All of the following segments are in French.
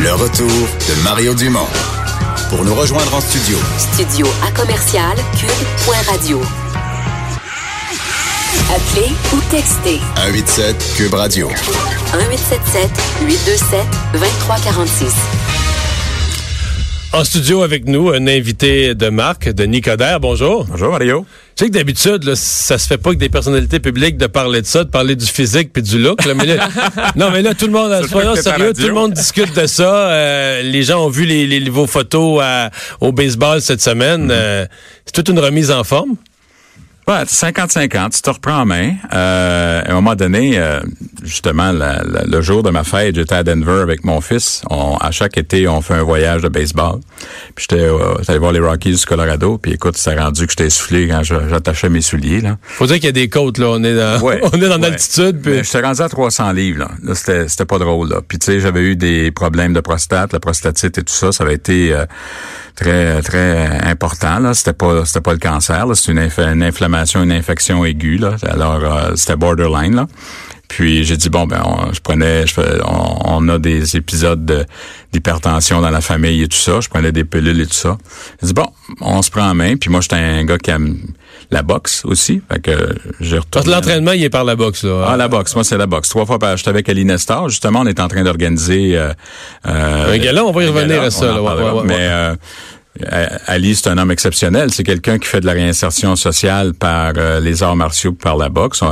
Le retour de Mario Dumont. Pour nous rejoindre en studio. Studio à commercial cube.radio. Appelez ou textez 187 Cube Radio. 1877 827 2346. En studio avec nous, un invité de marque, Denis Coderre. Bonjour. Bonjour Mario. Tu sais que d'habitude, là, ça se fait pas que des personnalités publiques de parler de ça, de parler du physique puis du look. là, mais là- non, mais là, tout le monde, soyons sérieux, tout le monde discute de ça. Euh, les gens ont vu les, les- vos photos à- au baseball cette semaine. Mm-hmm. Euh, c'est toute une remise en forme. Ouais, 50-50, tu te reprends en main. Euh, à un moment donné, euh, justement, la- la- le jour de ma fête, j'étais à Denver avec mon fils. On, à chaque été, on fait un voyage de baseball. Puis j'étais euh, allé voir les Rockies du Colorado. Puis écoute, c'est rendu que j'étais essoufflé quand j'attachais mes souliers. Là. Faut dire qu'il y a des côtes, là. On est dans, Ouais, on est dans ouais. l'altitude. puis- j'étais rendu à 300 livres. Là, là c'était, c'était pas drôle. Là. Puis tu sais, j'avais eu des problèmes de prostate, la prostatite et tout ça. Ça avait été euh, très très important. Là, c'était pas c'était pas le cancer. C'est une, inf- une inflammation, une infection aiguë. Là. Alors euh, c'était borderline. Là. Puis j'ai dit bon ben on- je prenais je on, on a des épisodes de- d'hypertension dans la famille et tout ça. Je prenais des pilules et tout ça. J'ai dit bon on se prend en main. Puis moi j'étais un gars qui aime la boxe aussi. Fait que j'ai retourné. l'entraînement, il est par la boxe, là. Ah, la boxe. Moi, c'est la boxe. Trois fois par... J'étais avec Ali Nestor. Justement, on est en train d'organiser... Euh, euh, Un gala, on va y un revenir gala, à ça, là. Ouais, ouais, ouais, Mais euh, Ali, c'est un homme exceptionnel. C'est quelqu'un qui fait de la réinsertion sociale par euh, les arts martiaux, par la boxe.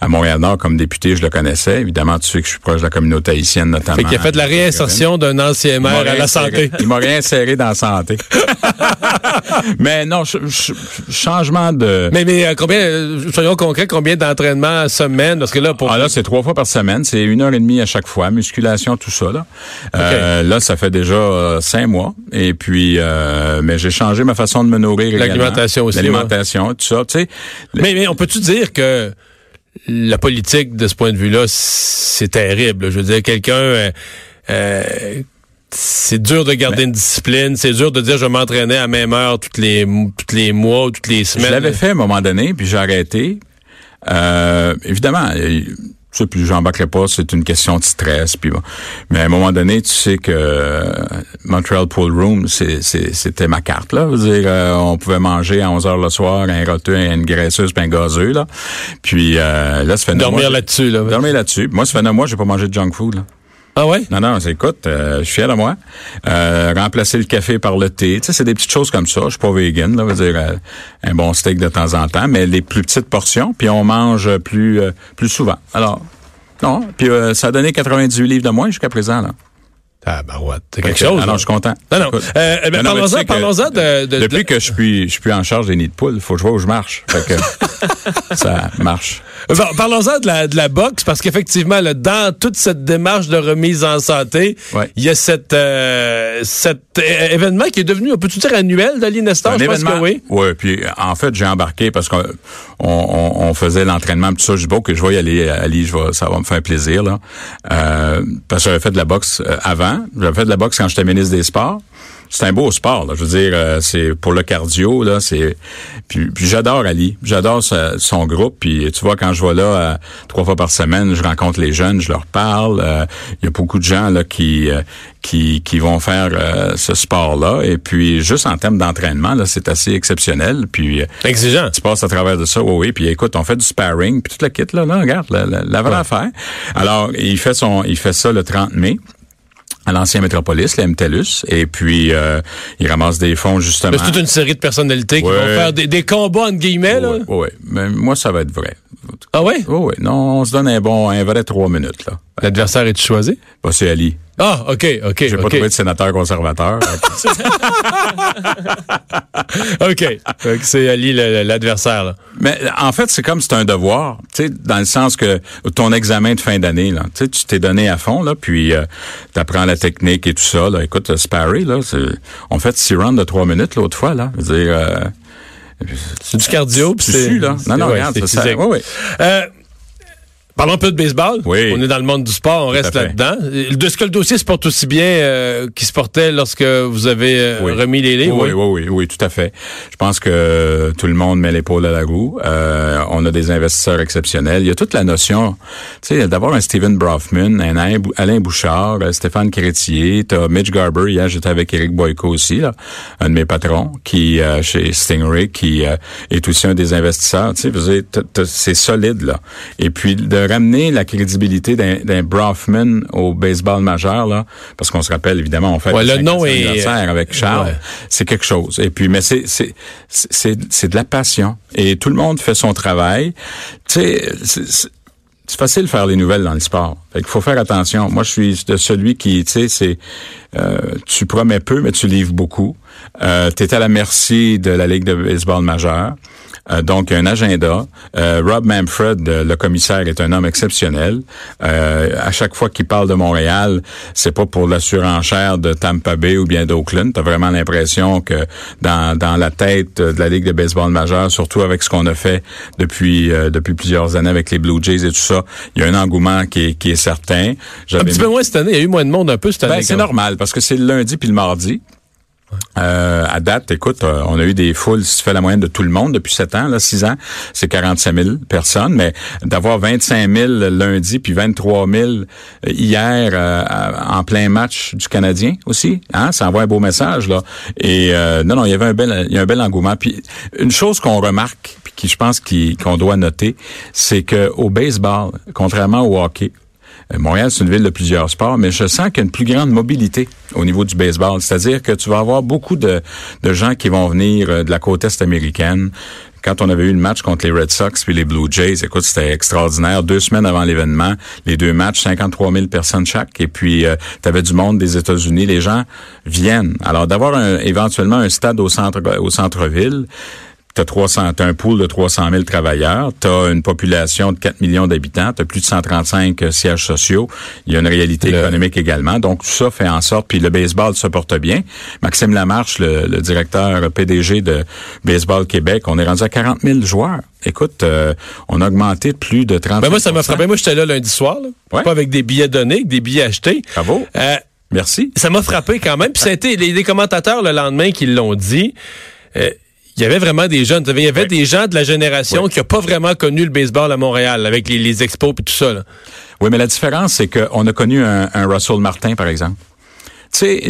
À Montréal-Nord, comme député, je le connaissais. Évidemment, tu sais que je suis proche de la communauté haïtienne, notamment. Fait qu'il a fait de la réinsertion d'un ancien maire à la santé. Il m'a réinséré dans la santé. Mais non, ch- ch- changement de... Mais, mais euh, combien, euh, soyons concrets, combien d'entraînements semaine? Parce que là, pour. Ah là, c'est trois fois par semaine. C'est une heure et demie à chaque fois. Musculation, tout ça. Là, Euh, là ça fait déjà cinq mois. Et puis, euh, mais j'ai changé ma façon de me nourrir. L'alimentation aussi, L'alimentation, tout ça. Tu sais, Mais, mais on peut-tu dire que la politique, de ce point de vue-là, c'est terrible? Je veux dire, quelqu'un... euh, euh, c'est dur de garder une discipline, c'est dur de dire je m'entraînais à même heure toutes les toutes les mois ou toutes les je semaines. l'avais fait à un moment donné, puis j'ai arrêté. Euh, évidemment, ça, puis j'embarquerai pas, c'est une question de stress. Puis bon. Mais à un moment donné, tu sais que euh, Montreal Pool Room, c'était ma carte. là. Je veux dire, euh, on pouvait manger à 11 heures le soir, un roteux, une graisseuse, puis un gazeux. Là. Puis euh, là, ça fait Dormir là-dessus, là. Dormir là-dessus. Moi, ça fait neuf mois, j'ai pas mangé de junk food. Là. Ah ouais? Non, non, écoute, euh, je suis fier de moi. Euh, remplacer le café par le thé, tu sais, c'est des petites choses comme ça. Je suis pas vegan, là, veut dire euh, un bon steak de temps en temps, mais les plus petites portions, puis on mange plus euh, plus souvent. Alors, non, puis euh, ça a donné 98 livres de moins jusqu'à présent, là. Ah, bah ouais, c'est quelque que, chose. alors, je suis content. Non, non. Euh, eh ben, Non, non, mais parlons-en tu sais que parlons-en de, de- Depuis de- que je suis, je suis plus en charge des nids de poules, faut que je vois où je marche. Fait que ça marche. Bon, Parlons-en de la, de la boxe, parce qu'effectivement, dans toute cette démarche de remise en santé, Ouais. il y a cette, euh, cet événement qui est devenu, on peut-tu dire, annuel d'Ali Nestor? un Je pense événement. que oui. Ouais, puis en fait, j'ai embarqué parce qu'on on, on, on faisait l'entraînement tout ça. Je dis que je vais y aller, Ali, je vais, ça va me faire plaisir là. Euh, parce que j'avais fait de la boxe euh, avant. J'avais fait de la boxe quand j'étais ministre des Sports. C'est un beau sport, là. Je veux dire, euh, c'est pour le cardio, là. C'est puis, puis j'adore Ali, j'adore sa- son groupe. Puis tu vois, quand je vais là euh, trois fois par semaine, je rencontre les jeunes, je leur parle. Euh, Il y a beaucoup de gens là qui euh, qui qui vont faire euh, ce sport-là. Et puis juste en termes d'entraînement, là, c'est assez exceptionnel. Puis Exigeant. tu passes à travers de ça, oui, oui. Puis écoute, on fait du sparring, puis toute la kit là, là, regarde, la, la, la vraie affaire. Alors, il fait son, il fait ça le 30 mai à l'ancien métropolis, la MTELUS, et puis euh, il ramasse des fonds justement. C'est toute une série de personnalités qui vont faire des, des combats, entre guillemets, là. Oui, oui. Mais moi, ça va être vrai. Ah ouais? Oui, oui. Non, on se donne un bon, un vrai trois minutes, là. L'adversaire est choisi? Bah, c'est Ali. Ah, OK, OK, J'ai pas trouvé de sénateur conservateur. OK. C'est Ali, l'adversaire. Mais en fait, c'est comme c'est un devoir, tu sais, dans le sens que ton examen de fin d'année, là, tu tu t'es donné à fond, là, puis euh, t'apprends la technique et tout ça, là. Écoute, euh, Sparry, là, on fait six rounds de trois minutes l'autre fois, là. Je veux dire, euh, C'est du cardio. puis tu c'est là. Non, non, ouais, regarde, c'est ça, ça- physique. oui, oui. Euh, Parlons un peu de baseball. Oui. On est dans le monde du sport, on reste là-dedans. De ce que le dossier se porte aussi bien euh, qu'il se portait lorsque vous avez euh, Oui. remis les livres. Oui, oui, oui, oui, tout à fait. Je pense que tout le monde met l'épaule à la roue. Euh, on a des investisseurs exceptionnels. Il y a toute la notion, tu sais, d'avoir un Steven Brofman, un Alain Bou- Alain Bouchard, euh, Stéphane Crétier, t'as Mitch Garber. Hier, j'étais avec Eric Boyko aussi, là, un de mes patrons, qui euh, chez Stingray, qui euh, est aussi un des investisseurs. Tu sais, c'est solide là. Et puis de ramener la crédibilité d'un d'un Brofman au baseball majeur là, parce qu'on se rappelle évidemment, on fait Ouais, le nom est- avec Charles, Ouais. c'est quelque chose. Et puis, mais c'est c'est c'est c'est de la passion. Et tout le monde fait son travail. Tu sais, c'est- facile de faire les nouvelles dans le sport. Fait qu'il faut faire attention. Moi, je suis de celui qui, tu sais, c'est euh, tu promets peu, mais tu livres beaucoup. Euh, tu à la merci de la Ligue de baseball majeure. Euh, donc, un agenda. Euh, Rob Manfred, euh, le commissaire, est un homme exceptionnel. Euh, à chaque fois qu'il parle de Montréal, c'est pas pour la surenchère de Tampa Bay ou bien d'Oakland. T'as vraiment l'impression que dans, dans la tête de la Ligue de baseball majeure, surtout avec ce qu'on a fait depuis euh, depuis plusieurs années avec les Blue Jays et tout ça, il y a un engouement qui est, qui est certain. Un petit mis- peu moins cette année. Il y a eu moins de monde un peu cette année. ben, c'est normal parce que c'est le lundi puis le mardi. Euh, à date, écoute, euh, on a eu des foules, si tu fais la moyenne de tout le monde depuis 7 ans, là, 6 ans, c'est 45 000 personnes, mais d'avoir 25 000 lundi puis 23 000 hier euh, à- en plein match du Canadien aussi, hein, ça envoie un beau message là. Et non, non, il y avait un bel, il y a un bel engouement. Puis une chose qu'on remarque, puis qui je pense qu'on doit noter, c'est que au baseball, contrairement au hockey, Montréal, c'est une ville de plusieurs sports, mais je sens qu'il y a une plus grande mobilité au niveau du baseball. C'est-à-dire que tu vas avoir beaucoup de, de gens qui vont venir euh, de la côte est américaine. Quand on avait eu le match contre les Red Sox puis les Blue Jays, écoute, c'était extraordinaire. Deux semaines avant l'événement, les deux matchs, 53 000 personnes chaque. Et puis, tu avais du monde des États-Unis. Les gens viennent. Alors, d'avoir éventuellement un stade au centre au centre-ville, T'as 300, t'as un pool de 300 000 travailleurs, t'as une population de 4 millions d'habitants, t'as plus de 135 sièges sociaux. Il y a une réalité Le- économique également. Donc tout ça fait en sorte, puis le baseball se porte bien. Maxime Lamarche, le, le directeur PDG de Baseball Québec, on est rendu à 40 000 joueurs. Écoute, euh, on a augmenté de plus de 30 Ben moi, ça m'a frappé. Moi, j'étais là lundi soir. Là. Ouais. Pas avec des billets donnés, avec des billets achetés. Bravo. Euh, Merci. ça m'a frappé quand même. Puis ça a été les, les commentateurs le lendemain qui l'ont dit. euh, il y avait vraiment des jeunes. Il y avait Oui. des gens de la génération Oui. qui n'ont pas vraiment connu le baseball à Montréal avec les, les expos et tout ça. Là. Oui, mais la différence, c'est qu'on a connu un, un Russell Martin, par exemple. Tu sais,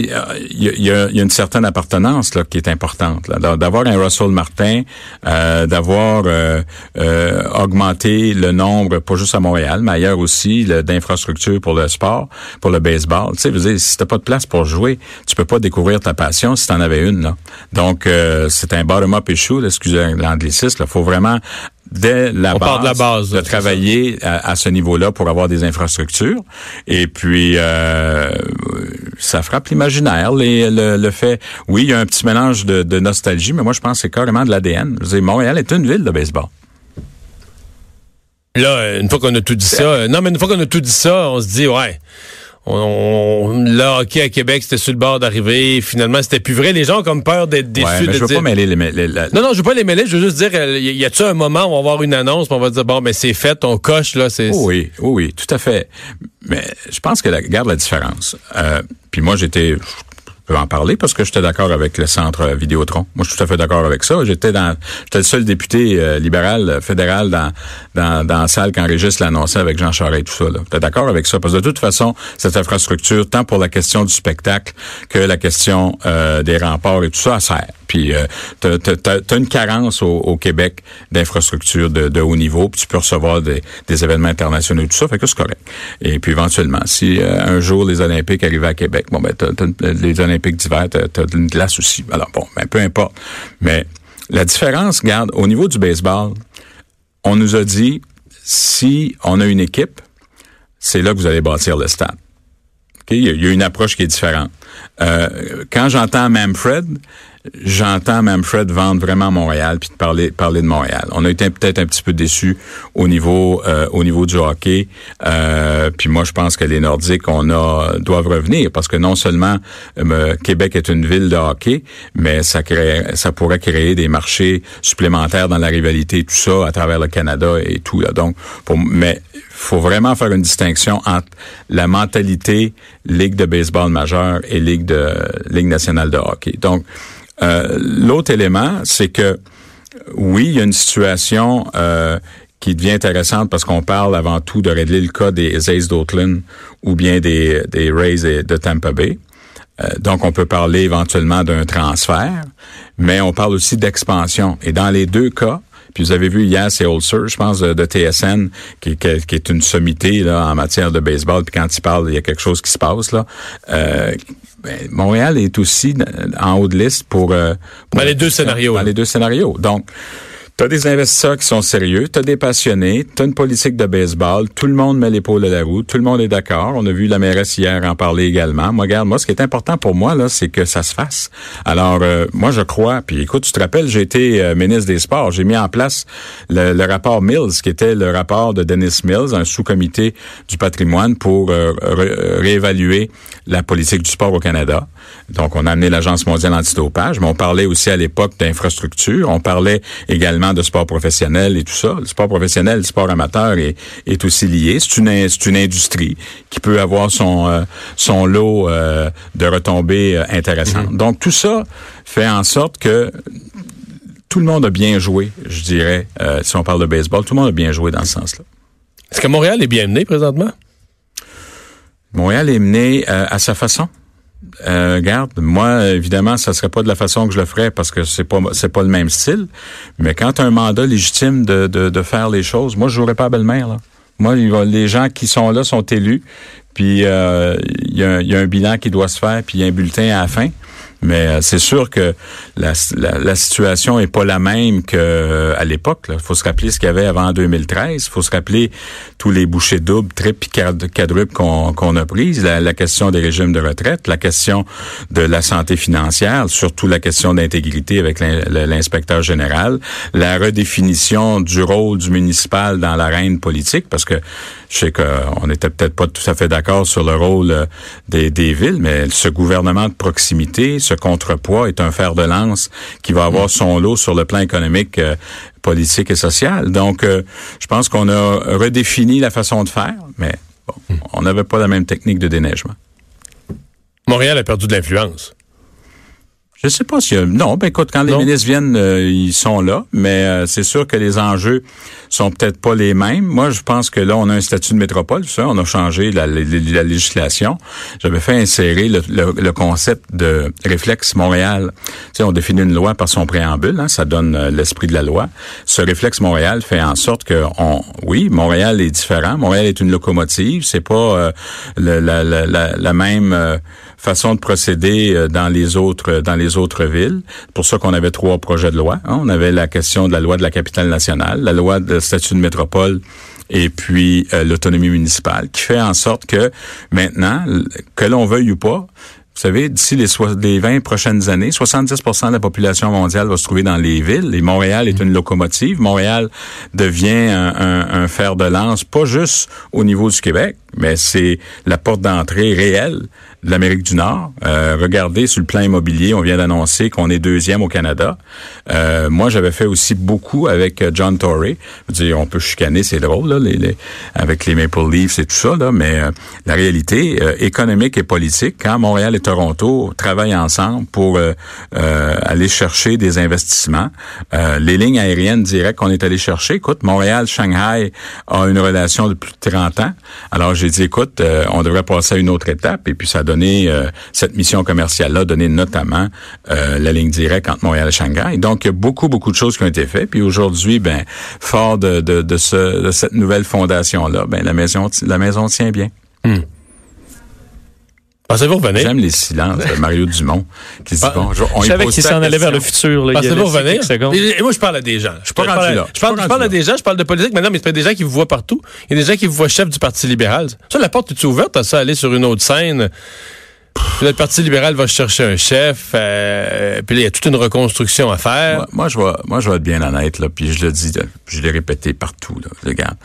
il y, y y a une certaine appartenance là qui est importante. D'avoir un Russell Martin, euh, d'avoir euh, euh, augmenté le nombre, pas juste à Montréal, mais ailleurs aussi, d'infrastructures pour le sport, pour le baseball. Tu sais, si t'as pas de place pour jouer, tu peux pas découvrir ta passion si t'en avais une. Là. Donc, euh, c'est un bottom-up issue, excusez l'anglicisme. Il faut vraiment dès la On base, part de la base, de là, c'est travailler à, à ce niveau-là pour avoir des infrastructures. Et puis, euh, ça frappe l'imaginaire, le, le fait. Oui, il y a un petit mélange de, de nostalgie, mais moi, je pense que c'est carrément de l'ADN. Montréal est une ville de baseball. Là, une fois qu'on a tout dit ça, euh, non, mais une fois qu'on a tout dit ça, on se dit, ouais, on, on- le hockey à Québec, c'était sur le bord d'arriver. Finalement, c'était plus vrai. Les gens ont comme peur d'être déçus. Ouais, mais je veux dire- pas mêler les... les- la- Non, non, je veux pas les mêler. Je veux juste dire, euh, y a-tu un moment où on va avoir une annonce, on va dire, bon, mais c'est fait, on coche, là, c'est... Oh oui, oh oui, tout à fait. Mais je pense que la, regarde la différence. Euh, puis moi, j'étais, en parler parce que j'étais d'accord avec le centre Vidéotron. Moi, je suis tout à fait d'accord avec ça. J'étais dans, j'étais le seul député euh, libéral euh, fédéral dans, dans, dans la salle quand Régis l'annonçait avec Jean Charest et tout ça. J'étais d'accord avec ça? Parce que de toute façon, cette infrastructure, tant pour la question du spectacle que la question euh, des remparts et tout ça, elle sert. Puis euh, t'as- t'as une carence au, Québec d'infrastructures de, haut niveau, puis tu peux recevoir des, événements internationaux tout ça, fait que c'est correct. Et puis éventuellement, si euh, un jour les Olympiques arrivaient à Québec, bon ben une- les Olympiques d'hiver, t'as, t'as une glace aussi. Alors bon, ben peu importe. Mais la différence, regarde, au niveau du baseball, on nous a dit si on a une équipe, c'est là que vous allez bâtir le stade. OK? Il y, a, il y a une approche qui est différente. Euh, quand j'entends Manfred, j'entends Manfred vendre vraiment Montréal puis parler parler de Montréal. On a été peut-être un petit peu déçus au niveau euh, au niveau du hockey. Euh, puis moi, je pense que les Nordiques, on a doivent revenir parce que non seulement euh, Québec est une ville de hockey, mais ça crée, ça pourrait créer des marchés supplémentaires dans la rivalité, tout ça à travers le Canada et tout. Là. Donc, pour, mais faut vraiment faire une distinction entre la mentalité Ligue de baseball majeure et Ligue de Ligue nationale de hockey. Donc, euh, l'autre élément, c'est que oui, il y a une situation euh, qui devient intéressante parce qu'on parle avant tout de régler le cas des Aces d'Oakland ou bien des, des Rays de Tampa Bay. Euh, donc, on peut parler éventuellement d'un transfert, mais on parle aussi d'expansion. Et dans les deux cas, puis vous avez vu hier, c'est Ulcer, je pense, de, TSN, qui, qui, est une sommité là, en matière de baseball. Puis quand il parle, il y a quelque chose qui se passe là. Euh, ben, Montréal est aussi en haut de liste pour, euh, pour dans les deux scénarios. Dans les deux scénarios. Donc, T'as des investisseurs qui sont sérieux, t'as des passionnés, t'as une politique de baseball, tout le monde met l'épaule à la roue, tout le monde est d'accord. On a vu la mairesse hier en parler également. Moi, regarde, moi, ce qui est important pour moi, là, c'est que ça se fasse. Alors, euh, moi, je crois, puis écoute, tu te rappelles, j'ai été euh, ministre des Sports, j'ai mis en place le, rapport Mills, qui était le rapport de Dennis Mills, un sous-comité du patrimoine pour euh, réévaluer la politique du sport au Canada. Donc, on a amené l'Agence mondiale antidopage, mais on parlait aussi à l'époque d'infrastructure, on parlait également de sport professionnel et tout ça. Le sport professionnel, le sport amateur est, est aussi lié. C'est une, c'est une industrie qui peut avoir son, euh, son lot euh, de retombées euh, intéressantes. Mm-hmm. Donc tout ça fait en sorte que tout le monde a bien joué, je dirais, si on parle de baseball, tout le monde a bien joué dans ce sens-là. Est-ce que Montréal est bien mené présentement? Montréal est mené à sa façon. Euh, regarde, moi, évidemment, ça serait pas de la façon que je le ferais parce que c'est pas c'est pas le même style. Mais quand as un mandat légitime de, de, de, faire les choses, moi, je jouerais pas à belle-mère. Là. Moi, les gens qui sont là sont élus, puis euh, il y, y, a un bilan qui doit se faire, puis il y a un bulletin à la fin. Mais euh, c'est sûr que la, la, situation est pas la même qu'à euh, l'époque. Il faut se rappeler ce qu'il y avait avant 2013. Il faut se rappeler tous les bouchées doubles, triples, quadruples qu'on a prises. La, la, question des régimes de retraite, la question de la santé financière, surtout la question d'intégrité avec l'inspecteur général, la redéfinition du rôle du municipal dans l'arène politique, parce que je sais qu'on n'était peut-être pas tout à fait d'accord sur le rôle euh, des, des villes, mais ce gouvernement de proximité, ce contrepoids est un fer de lance qui va avoir son lot sur le plan économique, euh, politique et social. Donc, euh, je pense qu'on a redéfini la façon de faire, mais bon, on n'avait pas la même technique de déneigement. Montréal a perdu de l'influence. Je sais pas si non, ben écoute, quand les ministres viennent, euh, ils sont là, mais euh, c'est sûr que les enjeux sont peut-être pas les mêmes. Moi, je pense que là, on a un statut de métropole, ça, on a changé la, législation. J'avais fait insérer le, concept de réflexe Montréal. Tu sais, on définit une loi par son préambule, hein, ça donne euh, l'esprit de la loi. Ce réflexe Montréal fait en sorte que, on, oui, Montréal est différent. Montréal est une locomotive, c'est pas la, la, même façon de procéder euh, dans les autres euh, dans les autres villes. Pour ça qu'on avait trois projets de loi. Hein. On avait la question de la loi de la capitale nationale, la loi de statut de métropole et puis euh, l'autonomie municipale, qui fait en sorte que maintenant, que l'on veuille ou pas, vous savez, d'ici les, les 20 prochaines années, 70% de la population mondiale va se trouver dans les villes. Et Montréal est une locomotive. Montréal devient un, un, un fer de lance, pas juste au niveau du Québec, mais c'est la porte d'entrée réelle l'Amérique du Nord. Euh, regardez sur le plan immobilier, on vient d'annoncer qu'on est deuxième au Canada. Euh, moi, j'avais fait aussi beaucoup avec euh, John Tory. Dire, on peut chicaner, c'est drôle, là, les, avec les Maple Leafs et tout ça, là, mais euh, la réalité économique et politique, quand Montréal et Toronto travaillent ensemble pour aller chercher des investissements, les lignes aériennes directes qu'on est allé chercher, écoute, Montréal-Shanghai a une relation de plus de 30 ans. Alors, j'ai dit, écoute, on devrait passer à une autre étape, et puis ça donne euh, cette mission commerciale-là, donné notamment euh, la ligne directe entre Montréal et Shanghai. Donc, il y a beaucoup, beaucoup de choses qui ont été faites. Puis aujourd'hui, ben, fort de, de, de, ce, de cette nouvelle fondation-là, ben, la maison, la maison tient bien. Hmm. Pensez-vous revenir? J'aime les silences de Mario Dumont qui dit, bon, on je savais qu'il s'en allait vers le futur. Pensez-vous revenir? Et, moi, je parle à des gens. Je, parle, là. je parle, je parle à des gens, je parle de politique maintenant, mais c'est des gens qui vous voient partout. Il y a des gens qui vous voient chef du Parti libéral. Ça, la porte est ouverte à ça, aller sur une autre scène? Le Parti libéral va chercher un chef, euh, puis il y a toute une reconstruction à faire. Moi, moi, je vais, moi, je vais être bien honnête, là, puis je le dis, je l'ai répété partout, là, regarde.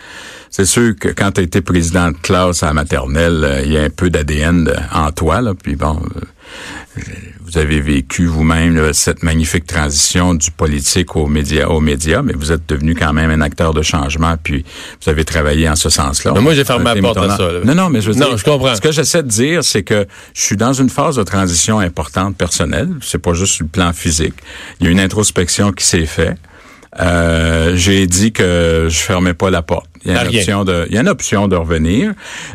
C'est sûr que quand tu as été président de classe à la maternelle, euh, il y a un peu d'ADN en toi, là, puis bon, euh, vous avez vécu vous-même cette magnifique transition du politique aux médias, aux médias, mais vous êtes devenu quand même un acteur de changement, puis vous avez travaillé en ce sens-là. Moi, j'ai fermé ma porte à ça. Non, non, mais je veux non, dire, je comprends. ce que j'essaie de dire, c'est que je suis dans une phase de transition importante personnelle. C'est pas juste sur le plan physique. Il y a une introspection qui s'est faite. Euh, j'ai dit que je fermais pas la porte. Il y a, une option de, il y a une option de revenir,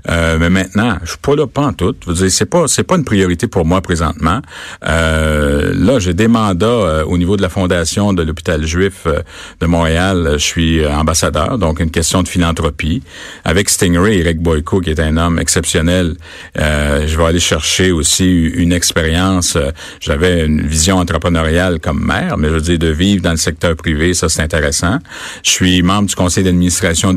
euh, mais maintenant, je suis pas là pas en tout. C'est pas, c'est pas une priorité pour moi présentement. Euh, là, j'ai des mandats euh, au niveau de la fondation de l'hôpital juif euh, de Montréal. Je suis ambassadeur, donc une question de philanthropie. Avec Stingray, Eric Boyko, qui est un homme exceptionnel, je vais aller chercher aussi une expérience. J'avais une vision entrepreneuriale comme maire, mais je veux dire de vivre dans le secteur privé, ça c'est intéressant. Je suis membre du conseil d'administration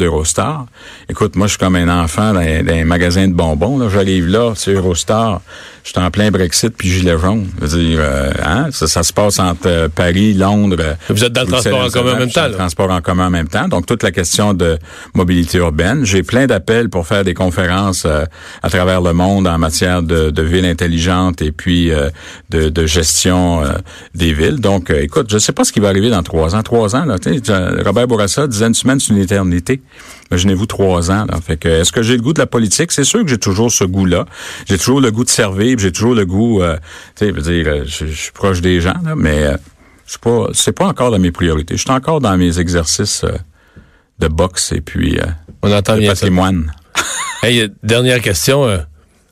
Écoute, moi, je suis comme un enfant dans, un magasin de bonbons. Là. J'arrive là, c'est Eurostar. Je suis en plein Brexit puis gilet jaune. Je veux dire, euh, hein? ça, se passe entre euh, Paris, Londres. Vous êtes dans le transport en commun en même temps. Le transport en commun en même temps. Donc, toute la question de mobilité urbaine. J'ai plein d'appels pour faire des conférences euh, à travers le monde en matière de, de ville intelligente et puis de, de, gestion des villes. Donc, écoute, je sais pas ce qui va arriver dans trois ans. Trois ans, là, Robert Bourassa disait une semaine, c'est une éternité. Imaginez-vous trois ans. Là. Fait que, est-ce que j'ai le goût de la politique? C'est sûr que j'ai toujours ce goût-là. J'ai toujours le goût de servir, j'ai toujours le goût, euh, tu sais, veux dire, euh, je, suis proche des gens, là, mais euh, c'est pas, c'est pas encore dans mes priorités. Je suis encore dans mes exercices euh, de boxe et puis On entend de patrimoine. hey, dernière question.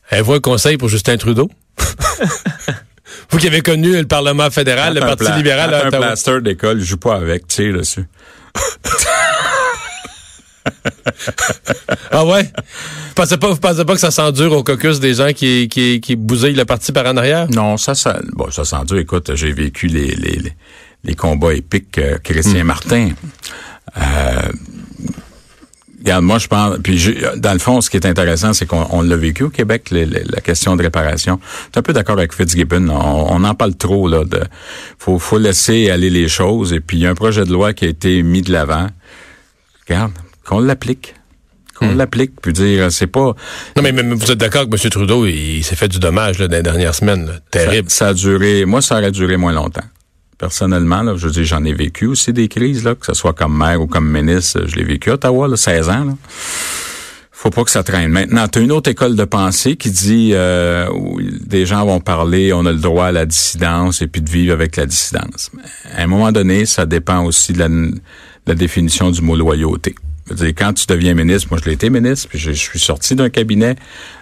Avez-vous un conseil pour Justin Trudeau? Vous qui avez connu le Parlement fédéral, le Parti libéral à Un plaster d'école, je joue pas avec, tu sais, dessus. ah ouais? Vous pensez pas, vous pensez pas que ça s'endure au caucus des gens qui, qui, qui bousillent le parti par en arrière? Non, ça, ça, bon, ça s'endure. Écoute, j'ai vécu les, les, les, combats épiques euh, Christian hmm. Martin. Euh, regarde, moi, je pense, puis dans le fond, ce qui est intéressant, c'est qu'on l'a vécu au Québec, la question de réparation. Je suis un peu d'accord avec Fitzgibbon. On, on, en parle trop, là. De, faut, faut laisser aller les choses. Et puis, il y a un projet de loi qui a été mis de l'avant. Regarde, qu'on l'applique. Qu'on hmm. l'applique, puis dire, c'est pas... Non, mais, vous êtes d'accord que M. Trudeau, il, s'est fait du dommage là, dans les dernières semaines. Terrible. Ça, a duré... Moi, ça aurait duré moins longtemps. Personnellement, là, je veux dire, j'en ai vécu aussi des crises, là, que ce soit comme maire ou comme ministre. Je l'ai vécu à Ottawa, là, 16 ans. Là faut pas que ça traîne. Maintenant, tu as une autre école de pensée qui dit euh, des gens vont parler, on a le droit à la dissidence et puis de vivre avec la dissidence. À un moment donné, ça dépend aussi de la, la définition du mot loyauté. Quand tu deviens ministre, moi je l'ai été ministre, puis je, suis sorti d'un cabinet,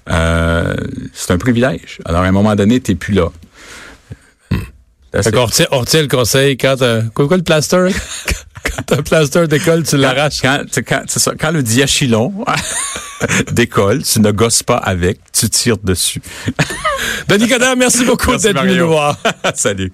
euh, c'est un privilège. Alors à un moment donné, tu n'es plus là. Hmm. on, retient, le conseil quand quoi, quoi le plaster? quand un plaster d'école, tu l'arraches. Quand, quand, ça, quand le diachylon d'école, tu ne gosses pas avec, tu tires dessus. Denis Coderre, merci beaucoup d'être venu nous voir. Salut.